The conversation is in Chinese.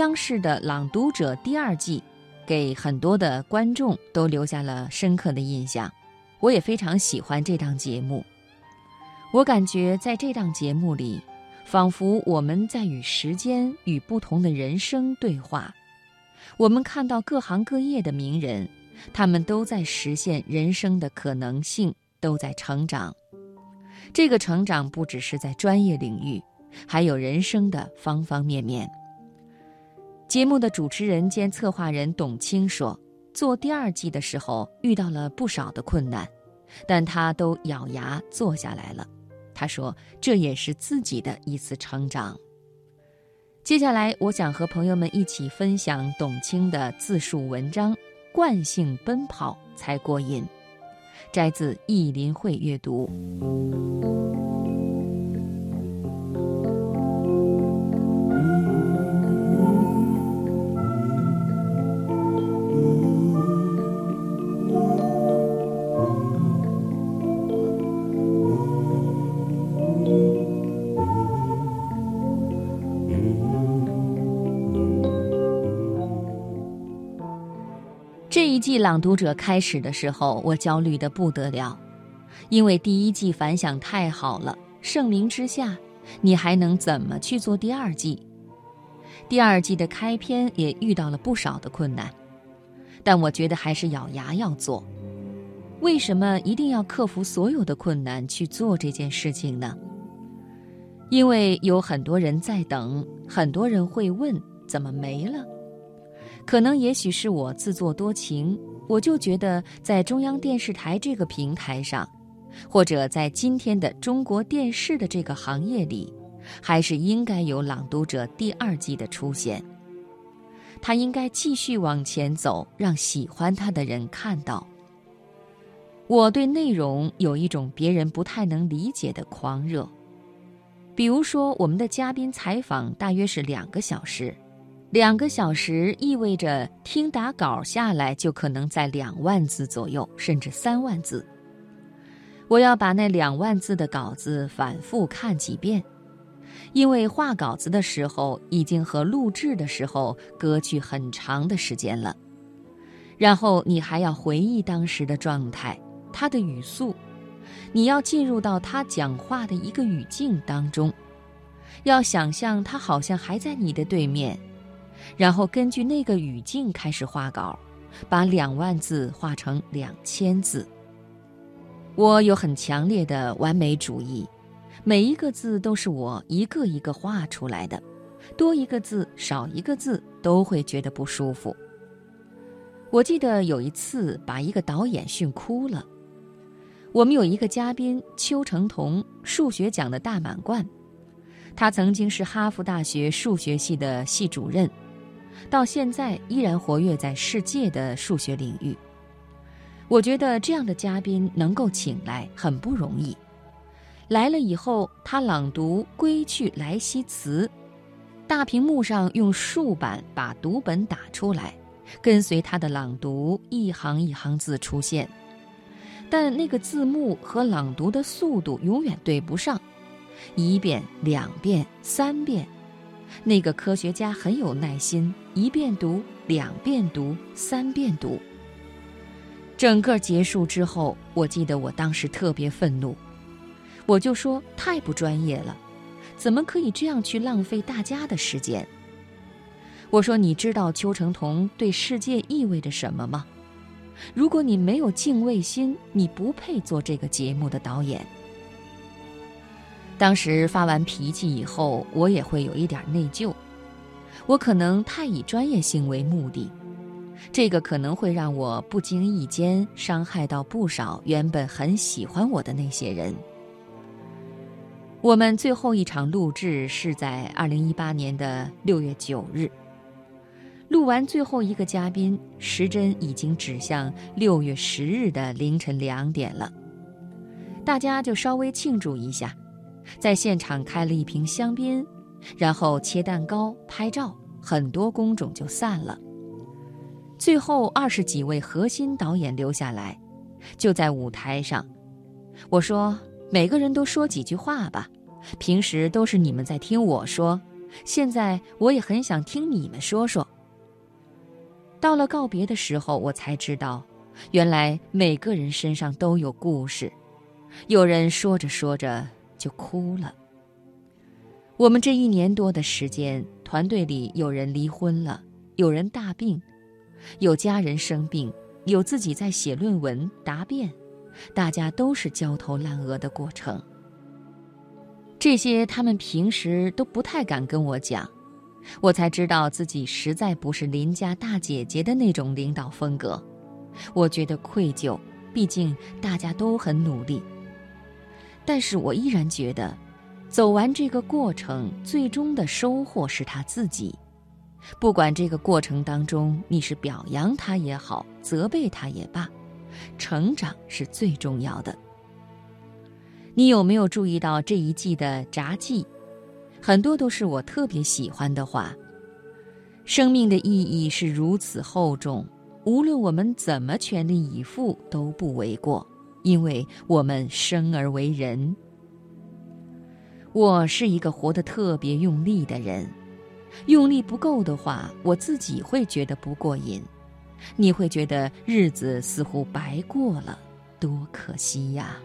央视的《朗读者》第二季，给很多的观众都留下了深刻的印象。我也非常喜欢这档节目。我感觉在这档节目里，仿佛我们在与时间、与不同的人生对话。我们看到各行各业的名人，他们都在实现人生的可能性，都在成长。这个成长不只是在专业领域，还有人生的方方面面。节目的主持人兼策划人董卿说：“做第二季的时候遇到了不少的困难，但他都咬牙做下来了。他说这也是自己的一次成长。”接下来，我想和朋友们一起分享董卿的自述文章《惯性奔跑才过瘾》，摘自意林会阅读。季《朗读者》开始的时候，我焦虑的不得了，因为第一季反响太好了。盛名之下，你还能怎么去做第二季？第二季的开篇也遇到了不少的困难，但我觉得还是咬牙要做。为什么一定要克服所有的困难去做这件事情呢？因为有很多人在等，很多人会问：怎么没了？可能也许是我自作多情，我就觉得在中央电视台这个平台上，或者在今天的中国电视的这个行业里，还是应该有《朗读者》第二季的出现。他应该继续往前走，让喜欢他的人看到。我对内容有一种别人不太能理解的狂热，比如说我们的嘉宾采访大约是两个小时。两个小时意味着听打稿下来就可能在两万字左右，甚至三万字。我要把那两万字的稿子反复看几遍，因为画稿子的时候已经和录制的时候隔去很长的时间了。然后你还要回忆当时的状态，他的语速，你要进入到他讲话的一个语境当中，要想象他好像还在你的对面。然后根据那个语境开始画稿，把两万字画成两千字。我有很强烈的完美主义，每一个字都是我一个一个画出来的，多一个字少一个字都会觉得不舒服。我记得有一次把一个导演训哭了。我们有一个嘉宾邱成桐，数学奖的大满贯，他曾经是哈佛大学数学系的系主任。到现在依然活跃在世界的数学领域。我觉得这样的嘉宾能够请来很不容易。来了以后，他朗读《归去来兮辞》，大屏幕上用竖板把读本打出来，跟随他的朗读，一行一行字出现。但那个字幕和朗读的速度永远对不上，一遍、两遍、三遍。那个科学家很有耐心，一遍读，两遍读，三遍读。整个结束之后，我记得我当时特别愤怒，我就说太不专业了，怎么可以这样去浪费大家的时间？我说你知道邱成桐对世界意味着什么吗？如果你没有敬畏心，你不配做这个节目的导演。当时发完脾气以后，我也会有一点内疚。我可能太以专业性为目的，这个可能会让我不经意间伤害到不少原本很喜欢我的那些人。我们最后一场录制是在二零一八年的六月九日，录完最后一个嘉宾，时针已经指向六月十日的凌晨两点了。大家就稍微庆祝一下。在现场开了一瓶香槟，然后切蛋糕、拍照，很多工种就散了。最后二十几位核心导演留下来，就在舞台上。我说：“每个人都说几句话吧，平时都是你们在听我说，现在我也很想听你们说说。到了告别的时候，我才知道，原来每个人身上都有故事。有人说着说着就哭了。我们这一年多的时间，团队里有人离婚了，有人大病，有家人生病，有自己在写论文答辩，大家都是焦头烂额的过程。这些他们平时都不太敢跟我讲。我才知道自己实在不是邻家大姐姐的那种领导风格，我觉得愧疚，毕竟大家都很努力。但是我依然觉得，走完这个过程，最终的收获是他自己。不管这个过程当中你是表扬他也好，责备他也罢，成长是最重要的。你有没有注意到这一季的札记？很多都是我特别喜欢的话。生命的意义是如此厚重，无论我们怎么全力以赴都不为过，因为我们生而为人。我是一个活得特别用力的人，用力不够的话，我自己会觉得不过瘾，你会觉得日子似乎白过了，多可惜呀。